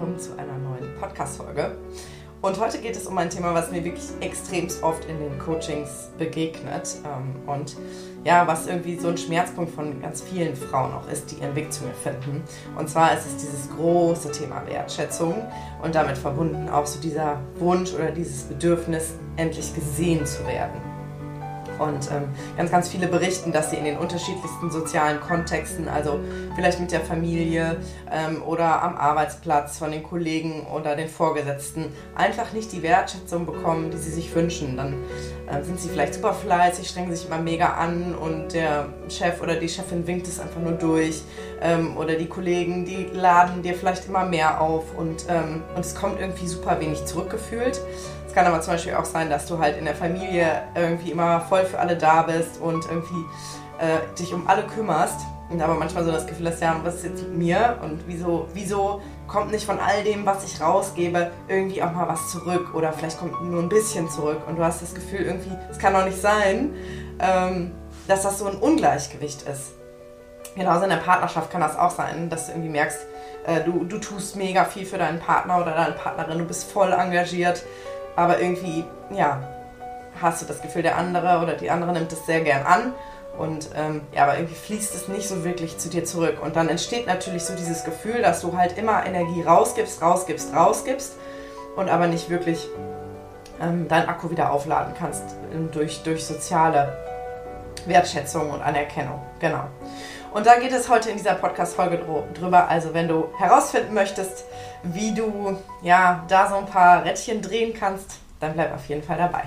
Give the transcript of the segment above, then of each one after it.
willkommen zu einer neuen Podcast-Folge. Und heute geht es um ein Thema, was mir wirklich extremst oft in den Coachings begegnet ähm, und ja, was irgendwie so ein Schmerzpunkt von ganz vielen Frauen auch ist, die ihren Weg zu mir finden. Und zwar ist es dieses große Thema Wertschätzung und damit verbunden auch so dieser Wunsch oder dieses Bedürfnis, endlich gesehen zu werden. Und ähm, ganz, ganz viele berichten, dass sie in den unterschiedlichsten sozialen Kontexten, also vielleicht mit der Familie ähm, oder am Arbeitsplatz von den Kollegen oder den Vorgesetzten, einfach nicht die Wertschätzung bekommen, die sie sich wünschen. Dann äh, sind sie vielleicht super fleißig, strengen sich immer mega an und der Chef oder die Chefin winkt es einfach nur durch. Ähm, oder die Kollegen, die laden dir vielleicht immer mehr auf und, ähm, und es kommt irgendwie super wenig zurückgefühlt. Es kann aber zum Beispiel auch sein, dass du halt in der Familie irgendwie immer voll für alle da bist und irgendwie äh, dich um alle kümmerst. Und aber manchmal so das Gefühl hast, ja, was ist jetzt mit mir? Und wieso, wieso kommt nicht von all dem, was ich rausgebe, irgendwie auch mal was zurück? Oder vielleicht kommt nur ein bisschen zurück. Und du hast das Gefühl, irgendwie, es kann doch nicht sein, ähm, dass das so ein Ungleichgewicht ist. Genauso in der Partnerschaft kann das auch sein, dass du irgendwie merkst, äh, du, du tust mega viel für deinen Partner oder deine Partnerin, du bist voll engagiert aber irgendwie, ja, hast du das Gefühl, der andere oder die andere nimmt es sehr gern an und ähm, ja, aber irgendwie fließt es nicht so wirklich zu dir zurück. Und dann entsteht natürlich so dieses Gefühl, dass du halt immer Energie rausgibst, rausgibst, rausgibst und aber nicht wirklich ähm, deinen Akku wieder aufladen kannst ähm, durch, durch soziale Wertschätzung und Anerkennung. Genau. Und da geht es heute in dieser Podcast-Folge drüber. Also, wenn du herausfinden möchtest, wie du ja da so ein paar Rädchen drehen kannst, dann bleib auf jeden Fall dabei.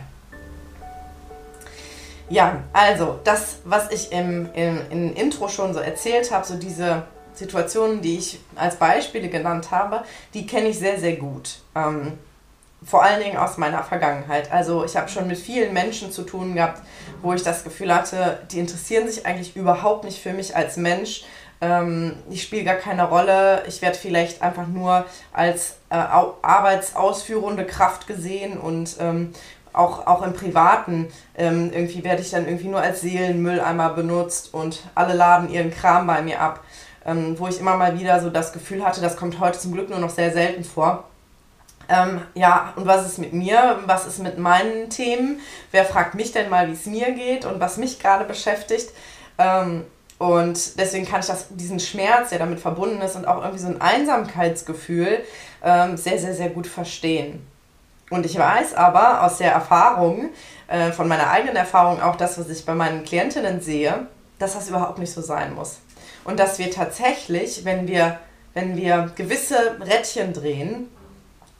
Ja, also das, was ich im, im, im Intro schon so erzählt habe, so diese Situationen, die ich als Beispiele genannt habe, die kenne ich sehr, sehr gut. Ähm, vor allen Dingen aus meiner Vergangenheit. Also ich habe schon mit vielen Menschen zu tun gehabt, wo ich das Gefühl hatte, die interessieren sich eigentlich überhaupt nicht für mich als Mensch, ähm, ich spiele gar keine Rolle, ich werde vielleicht einfach nur als äh, arbeitsausführende Kraft gesehen und ähm, auch, auch im Privaten ähm, irgendwie werde ich dann irgendwie nur als Seelenmülleimer benutzt und alle laden ihren Kram bei mir ab, ähm, wo ich immer mal wieder so das Gefühl hatte, das kommt heute zum Glück nur noch sehr selten vor. Ähm, ja, und was ist mit mir? Was ist mit meinen Themen? Wer fragt mich denn mal, wie es mir geht und was mich gerade beschäftigt? Ähm, und deswegen kann ich das, diesen Schmerz, der damit verbunden ist und auch irgendwie so ein Einsamkeitsgefühl ähm, sehr, sehr, sehr gut verstehen. Und ich weiß aber aus der Erfahrung, äh, von meiner eigenen Erfahrung, auch das, was ich bei meinen Klientinnen sehe, dass das überhaupt nicht so sein muss. Und dass wir tatsächlich, wenn wir, wenn wir gewisse Rädchen drehen,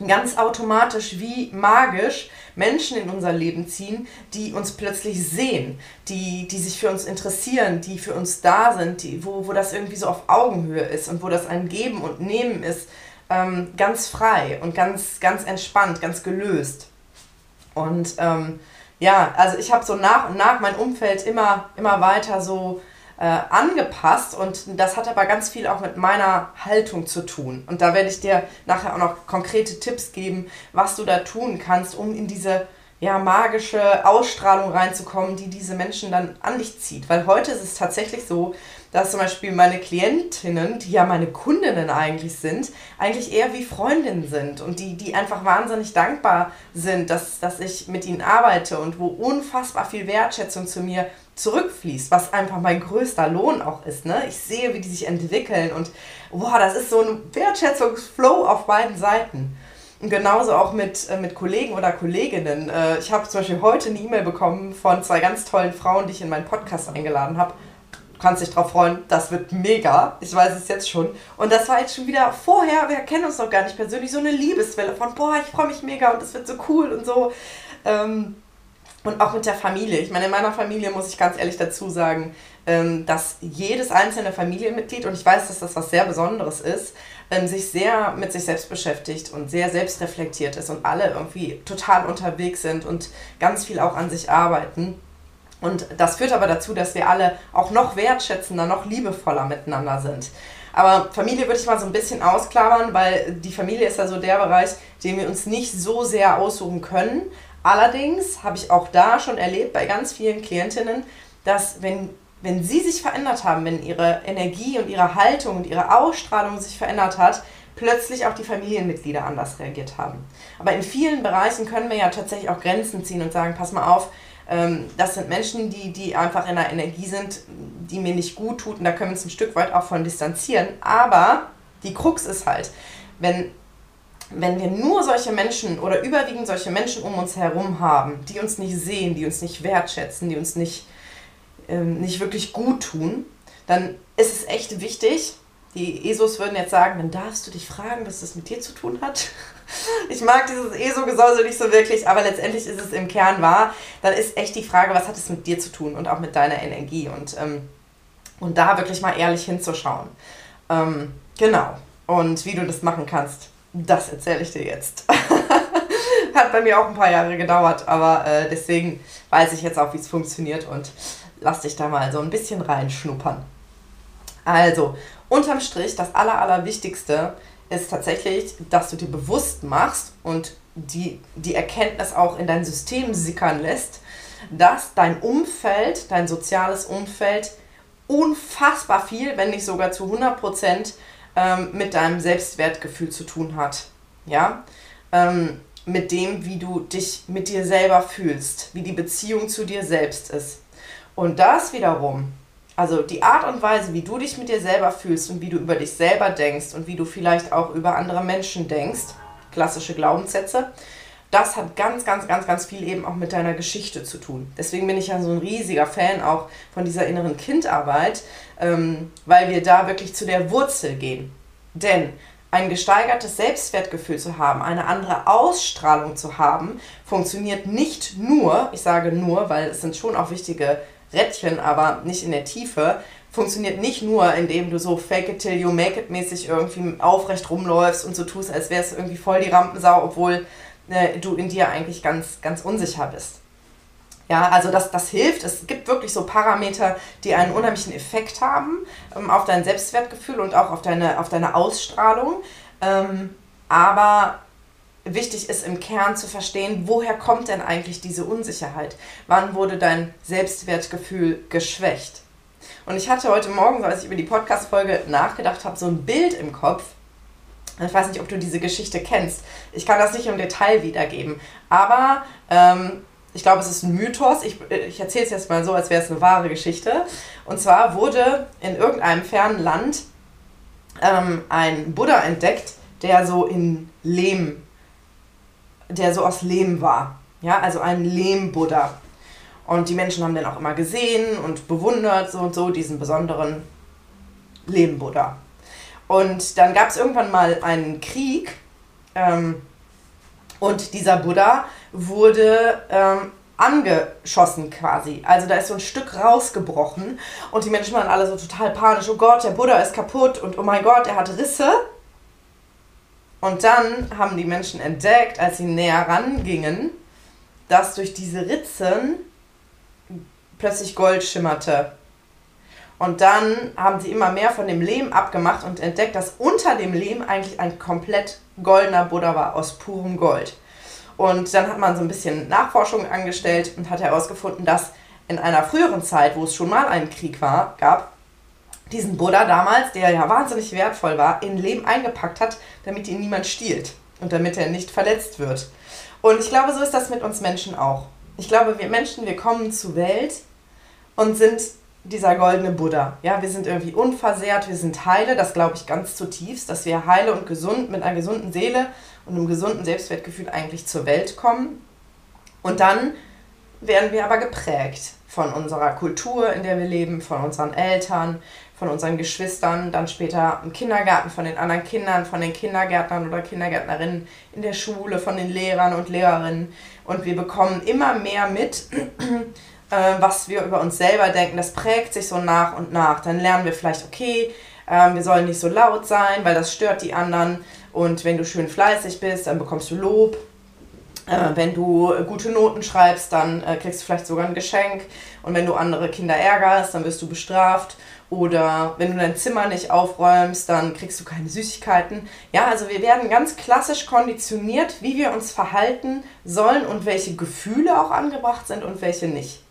ganz automatisch wie magisch Menschen in unser Leben ziehen, die uns plötzlich sehen, die, die sich für uns interessieren, die für uns da sind, die, wo, wo das irgendwie so auf Augenhöhe ist und wo das ein Geben und Nehmen ist, ähm, ganz frei und ganz, ganz entspannt, ganz gelöst. Und ähm, ja, also ich habe so nach und nach mein Umfeld immer, immer weiter so äh, angepasst und das hat aber ganz viel auch mit meiner Haltung zu tun. Und da werde ich dir nachher auch noch konkrete Tipps geben, was du da tun kannst, um in diese ja, magische Ausstrahlung reinzukommen, die diese Menschen dann an dich zieht. Weil heute ist es tatsächlich so, dass zum Beispiel meine Klientinnen, die ja meine Kundinnen eigentlich sind, eigentlich eher wie Freundinnen sind und die, die einfach wahnsinnig dankbar sind, dass, dass ich mit ihnen arbeite und wo unfassbar viel Wertschätzung zu mir zurückfließt, was einfach mein größter Lohn auch ist. Ne? Ich sehe, wie die sich entwickeln und boah, das ist so ein Wertschätzungsflow auf beiden Seiten. Und genauso auch mit, äh, mit Kollegen oder Kolleginnen. Äh, ich habe zum Beispiel heute eine E-Mail bekommen von zwei ganz tollen Frauen, die ich in meinen Podcast eingeladen habe kannst dich drauf freuen, das wird mega. Ich weiß es jetzt schon. Und das war jetzt schon wieder vorher, wir kennen uns noch gar nicht persönlich, so eine Liebeswelle von, boah, ich freue mich mega und das wird so cool und so. Ähm, und auch mit der Familie. Ich meine, in meiner Familie muss ich ganz ehrlich dazu sagen, ähm, dass jedes einzelne Familienmitglied, und ich weiß, dass das was sehr Besonderes ist, ähm, sich sehr mit sich selbst beschäftigt und sehr selbstreflektiert ist und alle irgendwie total unterwegs sind und ganz viel auch an sich arbeiten. Und das führt aber dazu, dass wir alle auch noch wertschätzender, noch liebevoller miteinander sind. Aber Familie würde ich mal so ein bisschen ausklammern, weil die Familie ist ja so der Bereich, den wir uns nicht so sehr aussuchen können. Allerdings habe ich auch da schon erlebt bei ganz vielen Klientinnen, dass wenn, wenn sie sich verändert haben, wenn ihre Energie und ihre Haltung und ihre Ausstrahlung sich verändert hat, plötzlich auch die Familienmitglieder anders reagiert haben. Aber in vielen Bereichen können wir ja tatsächlich auch Grenzen ziehen und sagen, pass mal auf, ähm, das sind Menschen, die, die einfach in einer Energie sind, die mir nicht gut tut und da können wir uns ein Stück weit auch von distanzieren. Aber die Krux ist halt, wenn, wenn wir nur solche Menschen oder überwiegend solche Menschen um uns herum haben, die uns nicht sehen, die uns nicht wertschätzen, die uns nicht, ähm, nicht wirklich gut tun, dann ist es echt wichtig, die ESOs würden jetzt sagen, dann darfst du dich fragen, was das mit dir zu tun hat. Ich mag dieses ESO-Gesäusel nicht so wirklich, aber letztendlich ist es im Kern wahr. Dann ist echt die Frage, was hat es mit dir zu tun und auch mit deiner Energie und, ähm, und da wirklich mal ehrlich hinzuschauen. Ähm, genau. Und wie du das machen kannst, das erzähle ich dir jetzt. hat bei mir auch ein paar Jahre gedauert, aber äh, deswegen weiß ich jetzt auch, wie es funktioniert und lass dich da mal so ein bisschen reinschnuppern. Also, unterm Strich, das Aller, Allerwichtigste ist tatsächlich, dass du dir bewusst machst und die, die Erkenntnis auch in dein System sickern lässt, dass dein Umfeld, dein soziales Umfeld unfassbar viel, wenn nicht sogar zu 100 Prozent ähm, mit deinem Selbstwertgefühl zu tun hat. Ja? Ähm, mit dem, wie du dich mit dir selber fühlst, wie die Beziehung zu dir selbst ist. Und das wiederum also die Art und Weise, wie du dich mit dir selber fühlst und wie du über dich selber denkst und wie du vielleicht auch über andere Menschen denkst, klassische Glaubenssätze, das hat ganz, ganz, ganz, ganz viel eben auch mit deiner Geschichte zu tun. Deswegen bin ich ja so ein riesiger Fan auch von dieser inneren Kindarbeit, ähm, weil wir da wirklich zu der Wurzel gehen. Denn ein gesteigertes Selbstwertgefühl zu haben, eine andere Ausstrahlung zu haben, funktioniert nicht nur, ich sage nur, weil es sind schon auch wichtige Rädchen, aber nicht in der Tiefe, funktioniert nicht nur, indem du so fake it till you make it mäßig irgendwie aufrecht rumläufst und so tust, als wärst du irgendwie voll die Rampensau, obwohl äh, du in dir eigentlich ganz, ganz unsicher bist. Ja, also das, das hilft. Es gibt wirklich so Parameter, die einen unheimlichen Effekt haben ähm, auf dein Selbstwertgefühl und auch auf deine, auf deine Ausstrahlung. Ähm, aber wichtig ist im Kern zu verstehen, woher kommt denn eigentlich diese Unsicherheit? Wann wurde dein Selbstwertgefühl geschwächt? Und ich hatte heute Morgen, als ich über die Podcast-Folge nachgedacht habe, so ein Bild im Kopf. Ich weiß nicht, ob du diese Geschichte kennst. Ich kann das nicht im Detail wiedergeben. Aber ähm, ich glaube, es ist ein Mythos. Ich, ich erzähle es jetzt mal so, als wäre es eine wahre Geschichte. Und zwar wurde in irgendeinem fernen Land ähm, ein Buddha entdeckt, der so in Lehm der so aus Lehm war. Ja, also ein Lehm-Buddha. Und die Menschen haben den auch immer gesehen und bewundert, so und so, diesen besonderen Lehm-Buddha. Und dann gab es irgendwann mal einen Krieg ähm, und dieser Buddha wurde ähm, angeschossen quasi. Also da ist so ein Stück rausgebrochen und die Menschen waren alle so total panisch. Oh Gott, der Buddha ist kaputt und oh mein Gott, er hat Risse. Und dann haben die Menschen entdeckt, als sie näher rangingen, dass durch diese Ritzen plötzlich Gold schimmerte. Und dann haben sie immer mehr von dem Lehm abgemacht und entdeckt, dass unter dem Lehm eigentlich ein komplett goldener Buddha war, aus purem Gold. Und dann hat man so ein bisschen Nachforschung angestellt und hat herausgefunden, dass in einer früheren Zeit, wo es schon mal einen Krieg war, gab, diesen Buddha damals, der ja wahnsinnig wertvoll war, in Lehm eingepackt hat, damit ihn niemand stiehlt und damit er nicht verletzt wird. Und ich glaube, so ist das mit uns Menschen auch. Ich glaube, wir Menschen, wir kommen zur Welt und sind dieser goldene Buddha. Ja, wir sind irgendwie unversehrt, wir sind heile, das glaube ich ganz zutiefst, dass wir heile und gesund mit einer gesunden Seele und einem gesunden Selbstwertgefühl eigentlich zur Welt kommen. Und dann werden wir aber geprägt von unserer Kultur, in der wir leben, von unseren Eltern, von unseren Geschwistern, dann später im Kindergarten, von den anderen Kindern, von den Kindergärtnern oder Kindergärtnerinnen in der Schule, von den Lehrern und Lehrerinnen. Und wir bekommen immer mehr mit, äh, was wir über uns selber denken. Das prägt sich so nach und nach. Dann lernen wir vielleicht, okay, äh, wir sollen nicht so laut sein, weil das stört die anderen. Und wenn du schön fleißig bist, dann bekommst du Lob. Äh, wenn du gute Noten schreibst, dann äh, kriegst du vielleicht sogar ein Geschenk. Und wenn du andere Kinder ärgerst, dann wirst du bestraft. Oder wenn du dein Zimmer nicht aufräumst, dann kriegst du keine Süßigkeiten. Ja, also wir werden ganz klassisch konditioniert, wie wir uns verhalten sollen und welche Gefühle auch angebracht sind und welche nicht.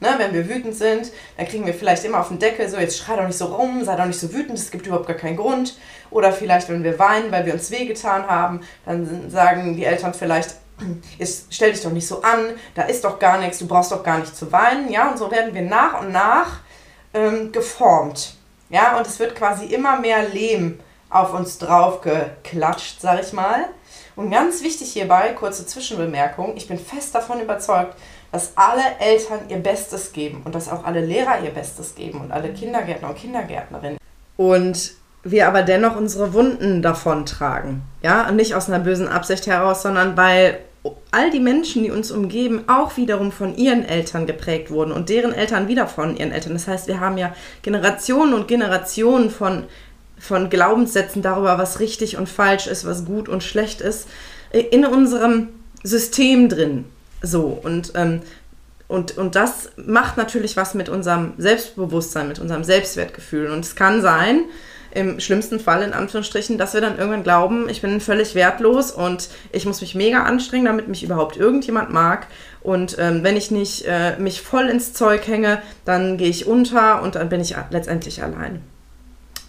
Ne, wenn wir wütend sind, dann kriegen wir vielleicht immer auf den Deckel, so jetzt schrei doch nicht so rum, sei doch nicht so wütend, es gibt überhaupt gar keinen Grund. Oder vielleicht, wenn wir weinen, weil wir uns wehgetan haben, dann sagen die Eltern vielleicht, jetzt stell dich doch nicht so an, da ist doch gar nichts, du brauchst doch gar nicht zu weinen. Ja, und so werden wir nach und nach ähm, geformt. Ja, und es wird quasi immer mehr Lehm auf uns drauf geklatscht, sag ich mal. Und ganz wichtig hierbei, kurze Zwischenbemerkung, ich bin fest davon überzeugt, dass alle Eltern ihr Bestes geben und dass auch alle Lehrer ihr Bestes geben und alle Kindergärtner und Kindergärtnerinnen. Und wir aber dennoch unsere Wunden davon tragen. Ja, und nicht aus einer bösen Absicht heraus, sondern weil all die Menschen, die uns umgeben, auch wiederum von ihren Eltern geprägt wurden und deren Eltern wieder von ihren Eltern. Das heißt, wir haben ja Generationen und Generationen von, von Glaubenssätzen darüber, was richtig und falsch ist, was gut und schlecht ist, in unserem System drin. So, und, ähm, und, und das macht natürlich was mit unserem Selbstbewusstsein, mit unserem Selbstwertgefühl. Und es kann sein, im schlimmsten Fall in Anführungsstrichen, dass wir dann irgendwann glauben, ich bin völlig wertlos und ich muss mich mega anstrengen, damit mich überhaupt irgendjemand mag. Und ähm, wenn ich nicht äh, mich voll ins Zeug hänge, dann gehe ich unter und dann bin ich letztendlich allein.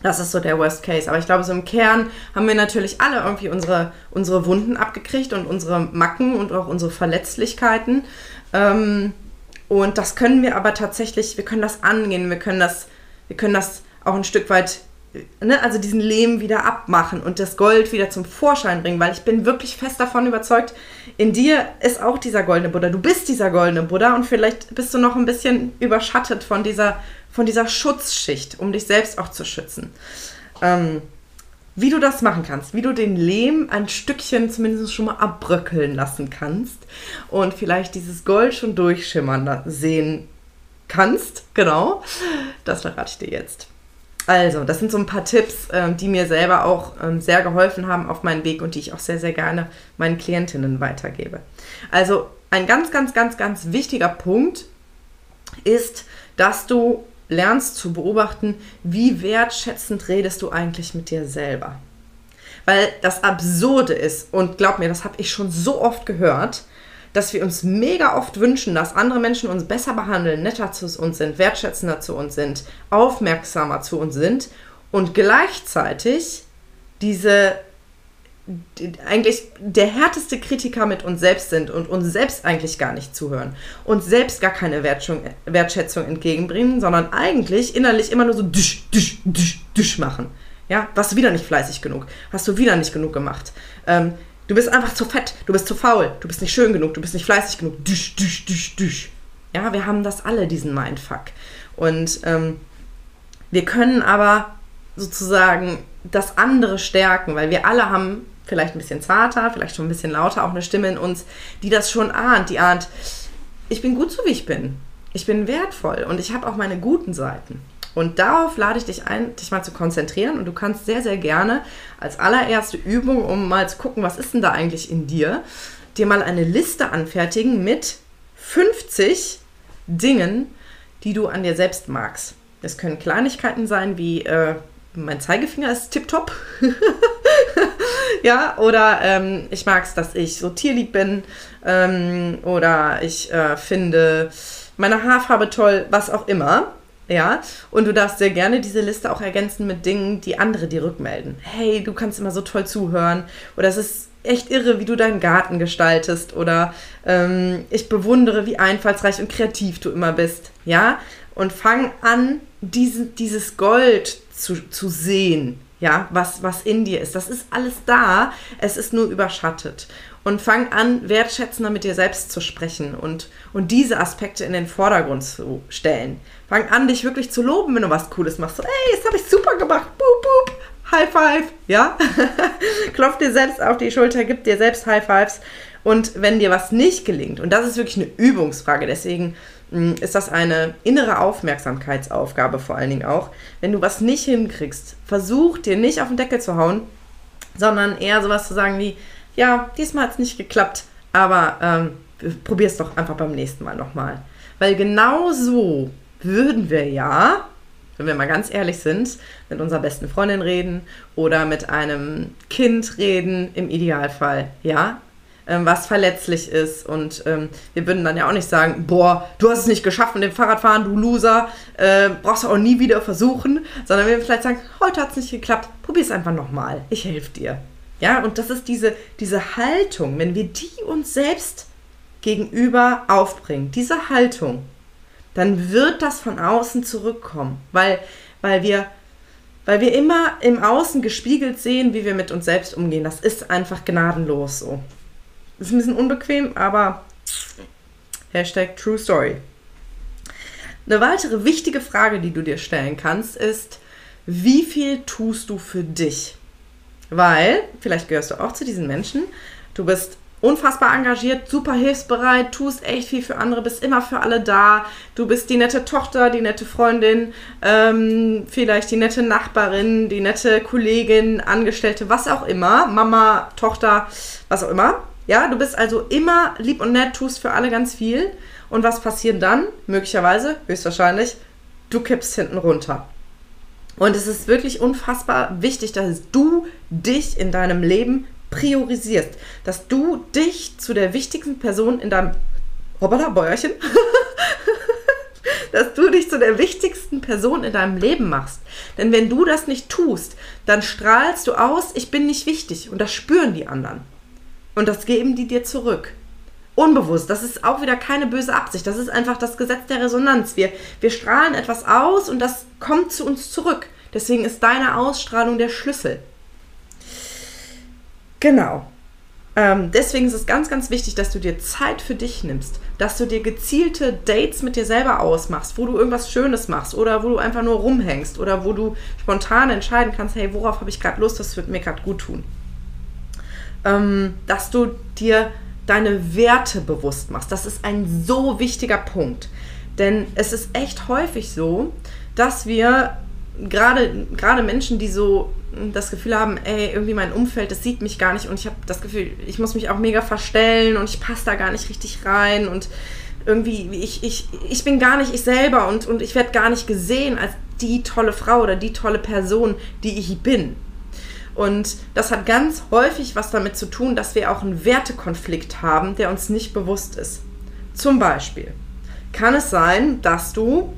Das ist so der Worst Case. Aber ich glaube, so im Kern haben wir natürlich alle irgendwie unsere, unsere Wunden abgekriegt und unsere Macken und auch unsere Verletzlichkeiten. Ähm, und das können wir aber tatsächlich, wir können das angehen, wir können das, wir können das auch ein Stück weit ne, also diesen Lehm wieder abmachen und das Gold wieder zum Vorschein bringen, weil ich bin wirklich fest davon überzeugt, in dir ist auch dieser goldene Buddha. Du bist dieser goldene Buddha und vielleicht bist du noch ein bisschen überschattet von dieser, von dieser Schutzschicht, um dich selbst auch zu schützen. Ähm, wie du das machen kannst, wie du den Lehm ein Stückchen zumindest schon mal abbröckeln lassen kannst und vielleicht dieses Gold schon durchschimmern sehen kannst, genau, das verrate ich dir jetzt. Also, das sind so ein paar Tipps, ähm, die mir selber auch ähm, sehr geholfen haben auf meinem Weg und die ich auch sehr, sehr gerne meinen Klientinnen weitergebe. Also, ein ganz, ganz, ganz, ganz wichtiger Punkt ist, dass du lernst zu beobachten, wie wertschätzend redest du eigentlich mit dir selber. Weil das Absurde ist, und glaub mir, das habe ich schon so oft gehört, dass wir uns mega oft wünschen, dass andere Menschen uns besser behandeln, netter zu uns sind, wertschätzender zu uns sind, aufmerksamer zu uns sind und gleichzeitig diese die, eigentlich der härteste Kritiker mit uns selbst sind und uns selbst eigentlich gar nicht zuhören, uns selbst gar keine Wertschätzung, Wertschätzung entgegenbringen, sondern eigentlich innerlich immer nur so düsch, düsch, düsch, düsch machen. Ja, warst du wieder nicht fleißig genug? Hast du wieder nicht genug gemacht? Ähm, Du bist einfach zu fett, du bist zu faul, du bist nicht schön genug, du bist nicht fleißig genug. Düsch, düsch, düsch, düsch. Ja, wir haben das alle, diesen Mindfuck. Und ähm, wir können aber sozusagen das andere stärken, weil wir alle haben vielleicht ein bisschen zarter, vielleicht schon ein bisschen lauter, auch eine Stimme in uns, die das schon ahnt, die ahnt, ich bin gut so, wie ich bin. Ich bin wertvoll und ich habe auch meine guten Seiten. Und darauf lade ich dich ein, dich mal zu konzentrieren. Und du kannst sehr, sehr gerne als allererste Übung, um mal zu gucken, was ist denn da eigentlich in dir, dir mal eine Liste anfertigen mit 50 Dingen, die du an dir selbst magst. Es können Kleinigkeiten sein wie äh, mein Zeigefinger ist tipptopp. ja, oder ähm, ich mag es, dass ich so tierlieb bin. Ähm, oder ich äh, finde meine Haarfarbe toll, was auch immer. Ja, und du darfst sehr gerne diese Liste auch ergänzen mit Dingen, die andere dir rückmelden. Hey, du kannst immer so toll zuhören. Oder es ist echt irre, wie du deinen Garten gestaltest. Oder ähm, ich bewundere, wie einfallsreich und kreativ du immer bist. Ja, und fang an, diese, dieses Gold zu, zu sehen. Ja, was, was in dir ist. Das ist alles da. Es ist nur überschattet und fang an, wertschätzender mit dir selbst zu sprechen und, und diese Aspekte in den Vordergrund zu stellen. Fang an, dich wirklich zu loben, wenn du was Cooles machst. So, ey, das habe ich super gemacht. Boop, boop. High Five. Ja? Klopf dir selbst auf die Schulter, gib dir selbst High Fives. Und wenn dir was nicht gelingt, und das ist wirklich eine Übungsfrage, deswegen ist das eine innere Aufmerksamkeitsaufgabe vor allen Dingen auch. Wenn du was nicht hinkriegst, versuch dir nicht auf den Deckel zu hauen, sondern eher sowas zu sagen wie, ja, diesmal hat es nicht geklappt, aber ähm, probier es doch einfach beim nächsten Mal nochmal. Weil genau so würden wir ja, wenn wir mal ganz ehrlich sind, mit unserer besten Freundin reden oder mit einem Kind reden, im Idealfall, ja. Ähm, was verletzlich ist. Und ähm, wir würden dann ja auch nicht sagen, boah, du hast es nicht geschafft mit dem Fahrradfahren, du Loser, äh, brauchst du auch nie wieder versuchen, sondern wir würden vielleicht sagen, heute hat es nicht geklappt, probier es einfach nochmal, ich helfe dir. Ja, und das ist diese, diese Haltung, wenn wir die uns selbst gegenüber aufbringen, diese Haltung, dann wird das von außen zurückkommen, weil, weil wir weil wir immer im Außen gespiegelt sehen, wie wir mit uns selbst umgehen. Das ist einfach gnadenlos so. Ist ein bisschen unbequem, aber Hashtag True Story. Eine weitere wichtige Frage, die du dir stellen kannst, ist, wie viel tust du für dich? Weil, vielleicht gehörst du auch zu diesen Menschen, du bist unfassbar engagiert, super hilfsbereit, tust echt viel für andere, bist immer für alle da. Du bist die nette Tochter, die nette Freundin, ähm, vielleicht die nette Nachbarin, die nette Kollegin, Angestellte, was auch immer, Mama, Tochter, was auch immer. Ja, du bist also immer lieb und nett, tust für alle ganz viel. Und was passiert dann? Möglicherweise, höchstwahrscheinlich, du kippst hinten runter. Und es ist wirklich unfassbar wichtig, dass du dich in deinem Leben priorisierst, dass du dich zu der wichtigsten Person in deinem Hoppala, Bäuerchen, dass du dich zu der wichtigsten Person in deinem Leben machst. Denn wenn du das nicht tust, dann strahlst du aus, ich bin nicht wichtig. Und das spüren die anderen. Und das geben die dir zurück. Unbewusst. Das ist auch wieder keine böse Absicht. Das ist einfach das Gesetz der Resonanz. Wir, wir strahlen etwas aus und das kommt zu uns zurück. Deswegen ist deine Ausstrahlung der Schlüssel. Genau. Ähm, deswegen ist es ganz, ganz wichtig, dass du dir Zeit für dich nimmst, dass du dir gezielte Dates mit dir selber ausmachst, wo du irgendwas Schönes machst oder wo du einfach nur rumhängst oder wo du spontan entscheiden kannst, hey, worauf habe ich gerade Lust, das wird mir gerade gut tun. Ähm, dass du dir deine Werte bewusst machst. Das ist ein so wichtiger Punkt. Denn es ist echt häufig so, dass wir gerade gerade Menschen, die so das Gefühl haben, ey, irgendwie mein Umfeld, das sieht mich gar nicht und ich habe das Gefühl, ich muss mich auch mega verstellen und ich passe da gar nicht richtig rein und irgendwie, ich, ich, ich bin gar nicht ich selber und, und ich werde gar nicht gesehen als die tolle Frau oder die tolle Person, die ich bin. Und das hat ganz häufig was damit zu tun, dass wir auch einen Wertekonflikt haben, der uns nicht bewusst ist. Zum Beispiel kann es sein, dass du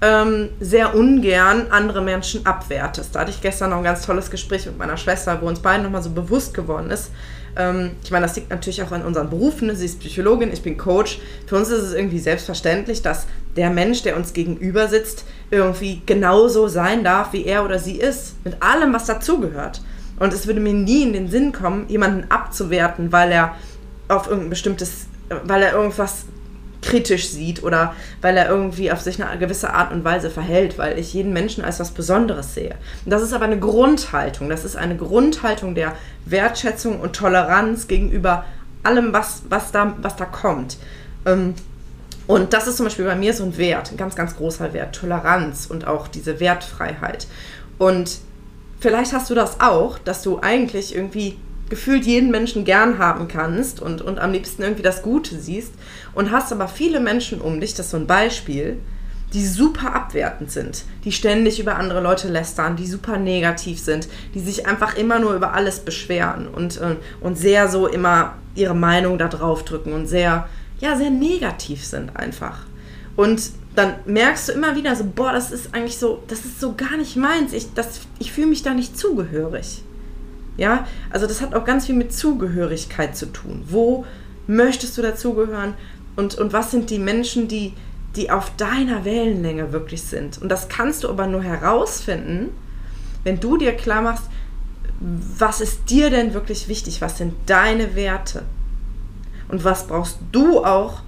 ähm, sehr ungern andere Menschen abwertest. Da hatte ich gestern noch ein ganz tolles Gespräch mit meiner Schwester, wo uns beiden nochmal so bewusst geworden ist. Ähm, ich meine, das liegt natürlich auch an unseren Berufen. Sie ist Psychologin, ich bin Coach. Für uns ist es irgendwie selbstverständlich, dass der Mensch, der uns gegenüber sitzt, irgendwie genauso sein darf, wie er oder sie ist. Mit allem, was dazugehört. Und es würde mir nie in den Sinn kommen, jemanden abzuwerten, weil er auf irgendein bestimmtes, weil er irgendwas kritisch sieht oder weil er irgendwie auf sich eine gewisse Art und Weise verhält, weil ich jeden Menschen als was Besonderes sehe. Und das ist aber eine Grundhaltung. Das ist eine Grundhaltung der Wertschätzung und Toleranz gegenüber allem, was, was, da, was da kommt. Ähm, und das ist zum Beispiel bei mir so ein Wert, ein ganz, ganz großer Wert, Toleranz und auch diese Wertfreiheit. Und vielleicht hast du das auch, dass du eigentlich irgendwie gefühlt jeden Menschen gern haben kannst und, und am liebsten irgendwie das Gute siehst und hast aber viele Menschen um dich, das ist so ein Beispiel, die super abwertend sind, die ständig über andere Leute lästern, die super negativ sind, die sich einfach immer nur über alles beschweren und, äh, und sehr so immer ihre Meinung da drauf drücken und sehr, ja, sehr negativ sind einfach. Und dann merkst du immer wieder so, boah, das ist eigentlich so, das ist so gar nicht meins. Ich, ich fühle mich da nicht zugehörig. Ja, also das hat auch ganz viel mit Zugehörigkeit zu tun. Wo möchtest du dazugehören und, und was sind die Menschen, die, die auf deiner Wellenlänge wirklich sind? Und das kannst du aber nur herausfinden, wenn du dir klar machst, was ist dir denn wirklich wichtig? Was sind deine Werte? Und was brauchst du auch,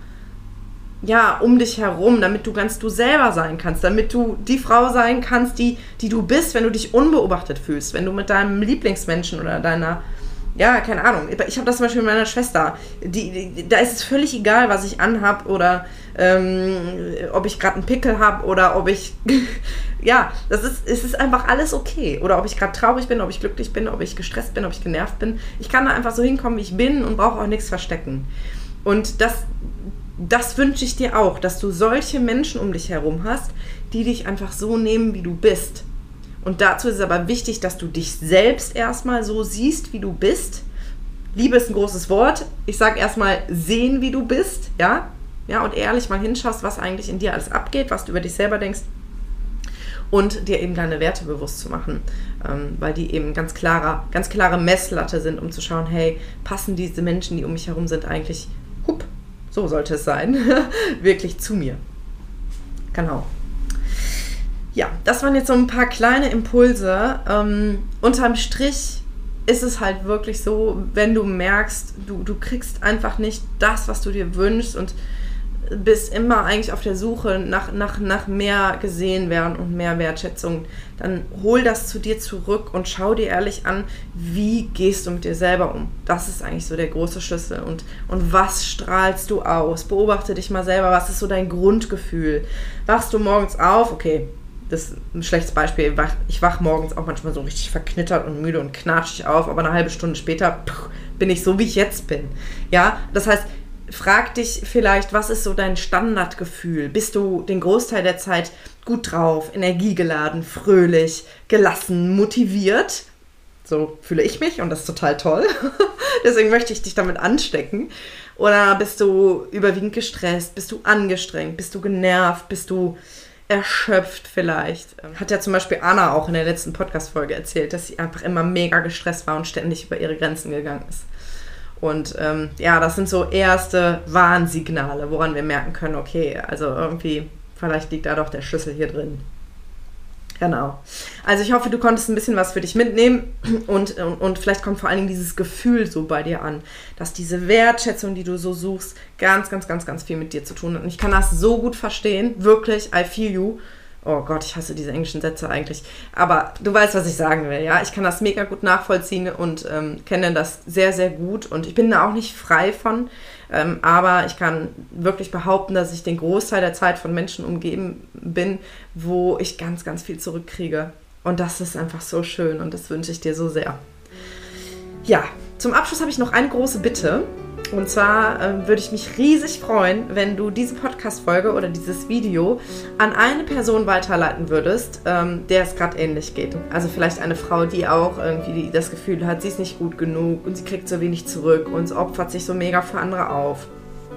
ja, um dich herum, damit du ganz du selber sein kannst, damit du die Frau sein kannst, die, die du bist, wenn du dich unbeobachtet fühlst, wenn du mit deinem Lieblingsmenschen oder deiner, ja, keine Ahnung. Ich habe das zum Beispiel mit meiner Schwester. Die, die, da ist es völlig egal, was ich anhab oder ähm, ob ich gerade einen Pickel habe oder ob ich, ja, das ist, es ist einfach alles okay. Oder ob ich gerade traurig bin, ob ich glücklich bin, ob ich gestresst bin, ob ich genervt bin. Ich kann da einfach so hinkommen, wie ich bin und brauche auch nichts verstecken. Und das, das wünsche ich dir auch, dass du solche Menschen um dich herum hast, die dich einfach so nehmen, wie du bist. Und dazu ist es aber wichtig, dass du dich selbst erstmal so siehst, wie du bist, Liebe ist ein großes Wort. Ich sage erstmal sehen, wie du bist, ja? Ja, und ehrlich mal hinschaust, was eigentlich in dir alles abgeht, was du über dich selber denkst und dir eben deine Werte bewusst zu machen, ähm, weil die eben ganz klarer, ganz klare Messlatte sind, um zu schauen, hey, passen diese Menschen, die um mich herum sind, eigentlich, hup, so sollte es sein, wirklich zu mir. Genau. Ja, das waren jetzt so ein paar kleine Impulse. Ähm, unterm Strich ist es halt wirklich so, wenn du merkst, du, du kriegst einfach nicht das, was du dir wünschst und bist immer eigentlich auf der Suche nach, nach, nach mehr gesehen werden und mehr Wertschätzung, dann hol das zu dir zurück und schau dir ehrlich an, wie gehst du mit dir selber um. Das ist eigentlich so der große Schlüssel. Und, und was strahlst du aus? Beobachte dich mal selber, was ist so dein Grundgefühl? Wachst du morgens auf? Okay, das ist ein schlechtes Beispiel. Ich wach morgens auch manchmal so richtig verknittert und müde und knatschig auf, aber eine halbe Stunde später pff, bin ich so, wie ich jetzt bin. Ja, das heißt, frag dich vielleicht, was ist so dein Standardgefühl? Bist du den Großteil der Zeit gut drauf, energiegeladen, fröhlich, gelassen, motiviert? So fühle ich mich und das ist total toll. Deswegen möchte ich dich damit anstecken. Oder bist du überwiegend gestresst? Bist du angestrengt? Bist du genervt? Bist du erschöpft vielleicht? Hat ja zum Beispiel Anna auch in der letzten Podcast-Folge erzählt, dass sie einfach immer mega gestresst war und ständig über ihre Grenzen gegangen ist. Und ähm, ja, das sind so erste Warnsignale, woran wir merken können, okay, also irgendwie, vielleicht liegt da doch der Schlüssel hier drin. Genau. Also ich hoffe, du konntest ein bisschen was für dich mitnehmen und, und, und, vielleicht kommt vor allen Dingen dieses Gefühl so bei dir an, dass diese Wertschätzung, die du so suchst, ganz, ganz, ganz, ganz viel mit dir zu tun hat. Und ich kann das so gut verstehen, wirklich, I feel you. Oh Gott, ich hasse diese englischen Sätze eigentlich. Aber du weißt, was ich sagen will, ja. Ich kann das mega gut nachvollziehen und ähm, kenne das sehr, sehr gut. Und ich bin da auch nicht frei von. Ähm, aber ich kann wirklich behaupten, dass ich den Großteil der Zeit von Menschen umgeben bin, wo ich ganz, ganz viel zurückkriege. Und das ist einfach so schön und das wünsche ich dir so sehr. Ja, zum Abschluss habe ich noch eine große Bitte. Und zwar äh, würde ich mich riesig freuen, wenn du diese Podcast-Folge oder dieses Video an eine Person weiterleiten würdest, ähm, der es gerade ähnlich geht. Also vielleicht eine Frau, die auch irgendwie das Gefühl hat, sie ist nicht gut genug und sie kriegt so wenig zurück und opfert sich so mega für andere auf.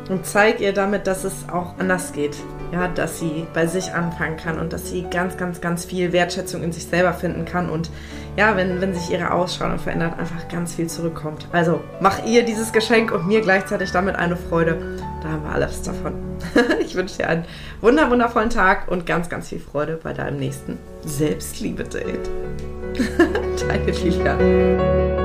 Und zeig ihr damit, dass es auch anders geht. Ja, dass sie bei sich anfangen kann und dass sie ganz, ganz, ganz viel Wertschätzung in sich selber finden kann und ja, wenn, wenn sich ihre Ausstrahlung verändert, einfach ganz viel zurückkommt. Also mach ihr dieses Geschenk und mir gleichzeitig damit eine Freude. Da haben wir alles davon. ich wünsche dir einen wunder, wundervollen Tag und ganz, ganz viel Freude bei deinem nächsten Selbstliebe-Date. Deine Lilian.